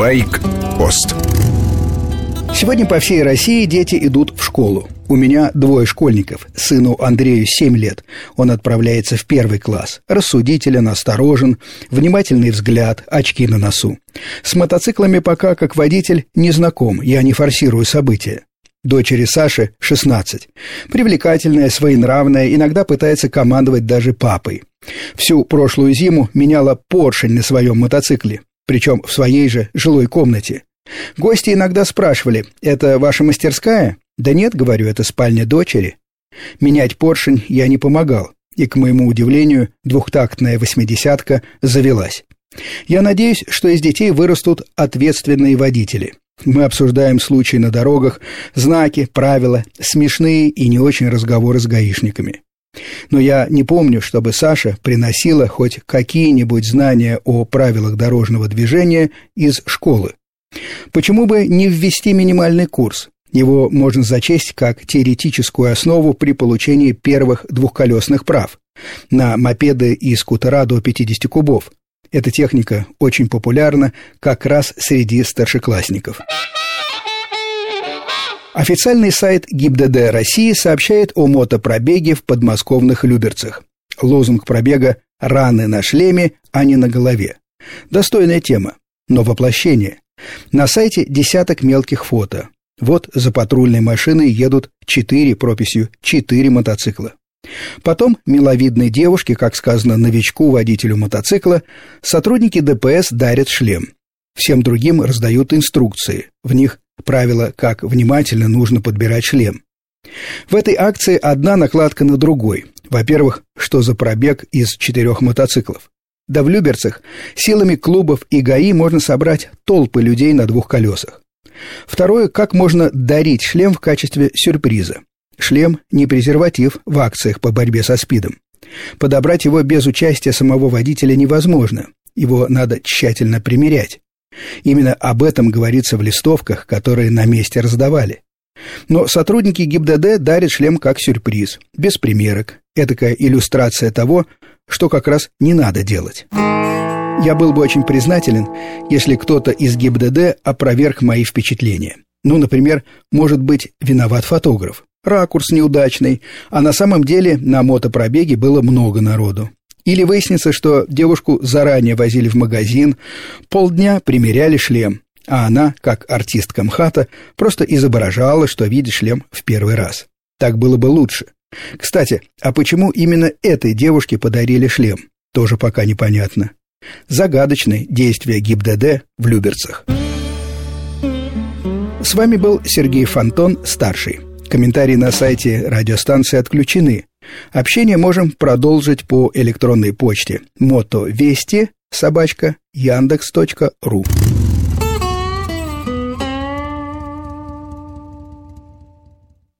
Байк-пост Сегодня по всей России дети идут в школу. У меня двое школьников. Сыну Андрею 7 лет. Он отправляется в первый класс. Рассудителен, осторожен, внимательный взгляд, очки на носу. С мотоциклами пока, как водитель, не знаком, я не форсирую события. Дочери Саши 16. Привлекательная, своенравная, иногда пытается командовать даже папой. Всю прошлую зиму меняла поршень на своем мотоцикле, причем в своей же жилой комнате. Гости иногда спрашивали, это ваша мастерская? Да нет, говорю, это спальня дочери. Менять поршень я не помогал, и, к моему удивлению, двухтактная восьмидесятка завелась. Я надеюсь, что из детей вырастут ответственные водители. Мы обсуждаем случаи на дорогах, знаки, правила, смешные и не очень разговоры с гаишниками. Но я не помню, чтобы Саша приносила хоть какие-нибудь знания о правилах дорожного движения из школы. Почему бы не ввести минимальный курс? Его можно зачесть как теоретическую основу при получении первых двухколесных прав на мопеды и скутера до 50 кубов. Эта техника очень популярна как раз среди старшеклассников. Официальный сайт ГИБДД России сообщает о мотопробеге в подмосковных Люберцах. Лозунг пробега «Раны на шлеме, а не на голове». Достойная тема, но воплощение. На сайте десяток мелких фото. Вот за патрульной машиной едут четыре прописью четыре мотоцикла. Потом миловидной девушке, как сказано новичку, водителю мотоцикла, сотрудники ДПС дарят шлем. Всем другим раздают инструкции. В них правила, как внимательно нужно подбирать шлем. В этой акции одна накладка на другой. Во-первых, что за пробег из четырех мотоциклов? Да в Люберцах силами клубов и ГАИ можно собрать толпы людей на двух колесах. Второе, как можно дарить шлем в качестве сюрприза. Шлем – не презерватив в акциях по борьбе со СПИДом. Подобрать его без участия самого водителя невозможно. Его надо тщательно примерять. Именно об этом говорится в листовках, которые на месте раздавали. Но сотрудники ГИБДД дарят шлем как сюрприз, без примерок. Этакая иллюстрация того, что как раз не надо делать. Я был бы очень признателен, если кто-то из ГИБДД опроверг мои впечатления. Ну, например, может быть виноват фотограф. Ракурс неудачный, а на самом деле на мотопробеге было много народу. Или выяснится, что девушку заранее возили в магазин, полдня примеряли шлем, а она, как артистка МХАТа, просто изображала, что видит шлем в первый раз. Так было бы лучше. Кстати, а почему именно этой девушке подарили шлем, тоже пока непонятно. Загадочные действия ГИБДД в Люберцах. С вами был Сергей Фонтон, старший. Комментарии на сайте радиостанции отключены. Общение можем продолжить по электронной почте мотовести собачка яндекс.ру.